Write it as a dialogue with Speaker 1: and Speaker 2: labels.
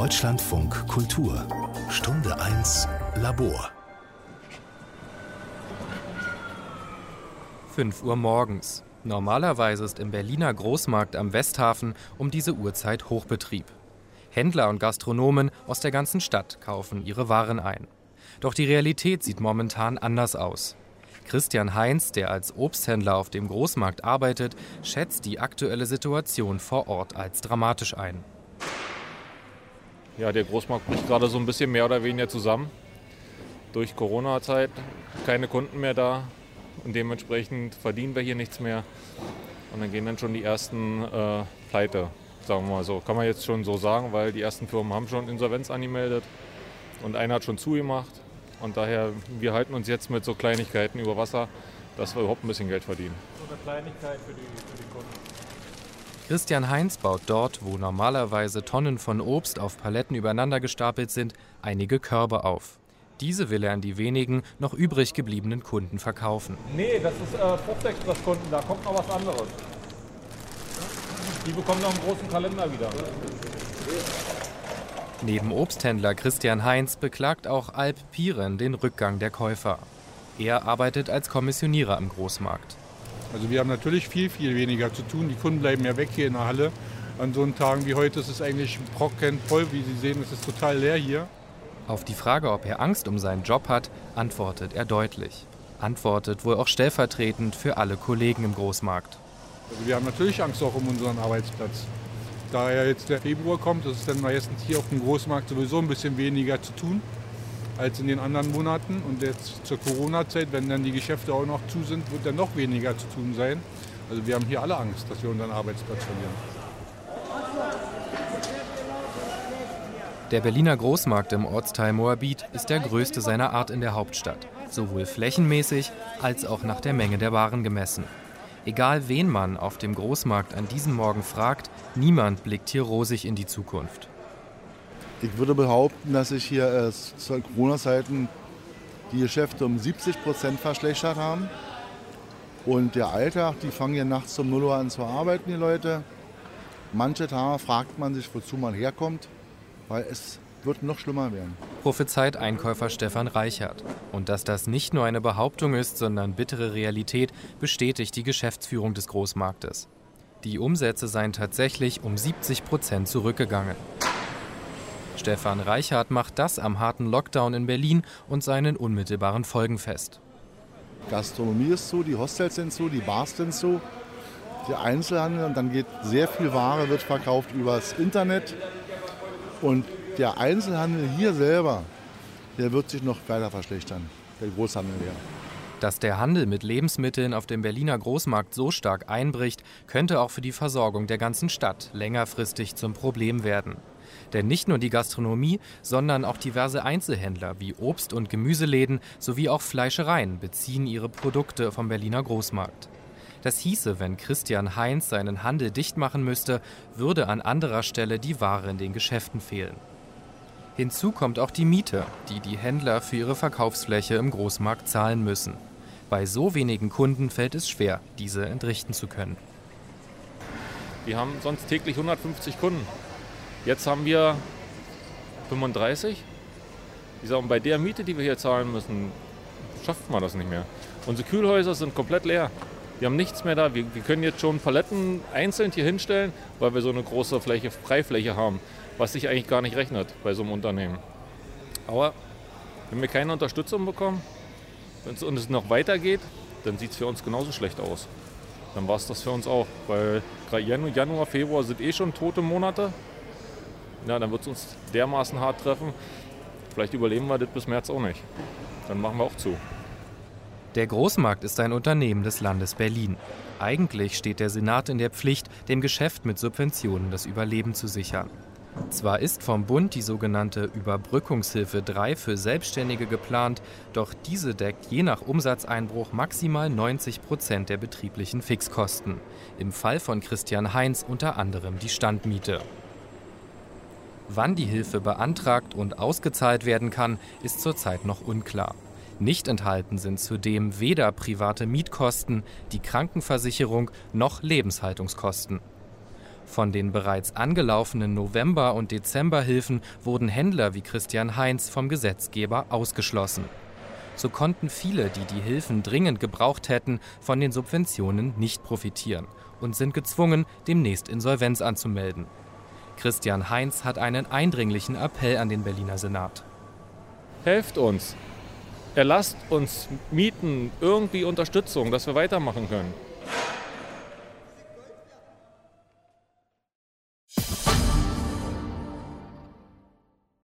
Speaker 1: Deutschlandfunk Kultur Stunde 1 Labor
Speaker 2: 5 Uhr morgens. Normalerweise ist im Berliner Großmarkt am Westhafen um diese Uhrzeit Hochbetrieb. Händler und Gastronomen aus der ganzen Stadt kaufen ihre Waren ein. Doch die Realität sieht momentan anders aus. Christian Heinz, der als Obsthändler auf dem Großmarkt arbeitet, schätzt die aktuelle Situation vor Ort als dramatisch ein.
Speaker 3: Ja, der Großmarkt bricht gerade so ein bisschen mehr oder weniger zusammen. Durch Corona-Zeit keine Kunden mehr da und dementsprechend verdienen wir hier nichts mehr. Und dann gehen dann schon die ersten äh, Pleite, sagen wir mal so. Kann man jetzt schon so sagen, weil die ersten Firmen haben schon Insolvenz angemeldet und einer hat schon zugemacht. Und daher, wir halten uns jetzt mit so Kleinigkeiten über Wasser, dass wir überhaupt ein bisschen Geld verdienen. So eine Kleinigkeit
Speaker 2: für die, für die Kunden. Christian Heinz baut dort, wo normalerweise Tonnen von Obst auf Paletten übereinander gestapelt sind, einige Körbe auf. Diese will er an die wenigen noch übrig gebliebenen Kunden verkaufen.
Speaker 3: Nee, das ist äh, Fruchtexpress-Kunden, da kommt noch was anderes. Die bekommen noch einen großen Kalender wieder.
Speaker 2: Neben Obsthändler Christian Heinz beklagt auch Alp Piren den Rückgang der Käufer. Er arbeitet als Kommissionierer im Großmarkt.
Speaker 4: Also wir haben natürlich viel, viel weniger zu tun. Die Kunden bleiben ja weg hier in der Halle. An so Tagen wie heute ist es eigentlich brocken voll. Wie Sie sehen, es ist total leer hier.
Speaker 2: Auf die Frage, ob er Angst um seinen Job hat, antwortet er deutlich. Antwortet wohl auch stellvertretend für alle Kollegen im Großmarkt.
Speaker 4: Also wir haben natürlich Angst auch um unseren Arbeitsplatz. Da ja jetzt der Februar kommt, ist es dann meistens hier auf dem Großmarkt sowieso ein bisschen weniger zu tun als in den anderen Monaten. Und jetzt zur Corona-Zeit, wenn dann die Geschäfte auch noch zu sind, wird dann noch weniger zu tun sein. Also wir haben hier alle Angst, dass wir unseren Arbeitsplatz verlieren.
Speaker 2: Der Berliner Großmarkt im Ortsteil Moabit ist der größte seiner Art in der Hauptstadt, sowohl flächenmäßig als auch nach der Menge der Waren gemessen. Egal wen man auf dem Großmarkt an diesem Morgen fragt, niemand blickt hier rosig in die Zukunft.
Speaker 5: Ich würde behaupten, dass sich hier äh, zu Corona-Zeiten die Geschäfte um 70 Prozent verschlechtert haben. Und der Alltag, die fangen ja nachts um 0 Uhr an zu arbeiten, die Leute. Manche Tage fragt man sich, wozu man herkommt, weil es wird noch schlimmer werden.
Speaker 2: Prophezeit Einkäufer Stefan Reichert. Und dass das nicht nur eine Behauptung ist, sondern bittere Realität, bestätigt die Geschäftsführung des Großmarktes. Die Umsätze seien tatsächlich um 70 Prozent zurückgegangen. Stefan Reichert macht das am harten Lockdown in Berlin und seinen unmittelbaren Folgen fest.
Speaker 5: Gastronomie ist zu, die Hostels sind zu, die Bars sind zu, der Einzelhandel und dann geht sehr viel Ware wird verkauft übers Internet und der Einzelhandel hier selber, der wird sich noch weiter verschlechtern, der Großhandel ja.
Speaker 2: Dass der Handel mit Lebensmitteln auf dem Berliner Großmarkt so stark einbricht, könnte auch für die Versorgung der ganzen Stadt längerfristig zum Problem werden. Denn nicht nur die Gastronomie, sondern auch diverse Einzelhändler wie Obst- und Gemüseläden sowie auch Fleischereien beziehen ihre Produkte vom Berliner Großmarkt. Das hieße, wenn Christian Heinz seinen Handel dicht machen müsste, würde an anderer Stelle die Ware in den Geschäften fehlen. Hinzu kommt auch die Miete, die die Händler für ihre Verkaufsfläche im Großmarkt zahlen müssen. Bei so wenigen Kunden fällt es schwer, diese entrichten zu können.
Speaker 3: Wir haben sonst täglich 150 Kunden. Jetzt haben wir 35. Ich sage, bei der Miete, die wir hier zahlen müssen, schafft man das nicht mehr. Unsere Kühlhäuser sind komplett leer. Wir haben nichts mehr da. Wir, wir, können jetzt schon Paletten einzeln hier hinstellen, weil wir so eine große Fläche, Freifläche haben was sich eigentlich gar nicht rechnet bei so einem Unternehmen. Aber wenn wir keine Unterstützung bekommen und es noch weitergeht, dann sieht es für uns genauso schlecht aus. Dann war es das für uns auch, weil Januar, Februar sind eh schon tote Monate. Ja, dann wird es uns dermaßen hart treffen. Vielleicht überleben wir das bis März auch nicht. Dann machen wir auch zu.
Speaker 2: Der Großmarkt ist ein Unternehmen des Landes Berlin. Eigentlich steht der Senat in der Pflicht, dem Geschäft mit Subventionen das Überleben zu sichern. Zwar ist vom Bund die sogenannte Überbrückungshilfe 3 für Selbstständige geplant, doch diese deckt je nach Umsatzeinbruch maximal 90 Prozent der betrieblichen Fixkosten. Im Fall von Christian Heinz unter anderem die Standmiete. Wann die Hilfe beantragt und ausgezahlt werden kann, ist zurzeit noch unklar. Nicht enthalten sind zudem weder private Mietkosten, die Krankenversicherung noch Lebenshaltungskosten. Von den bereits angelaufenen November- und Dezemberhilfen wurden Händler wie Christian Heinz vom Gesetzgeber ausgeschlossen. So konnten viele, die die Hilfen dringend gebraucht hätten, von den Subventionen nicht profitieren und sind gezwungen, demnächst Insolvenz anzumelden. Christian Heinz hat einen eindringlichen Appell an den Berliner Senat.
Speaker 3: Helft uns. Erlasst uns Mieten irgendwie Unterstützung, dass wir weitermachen können.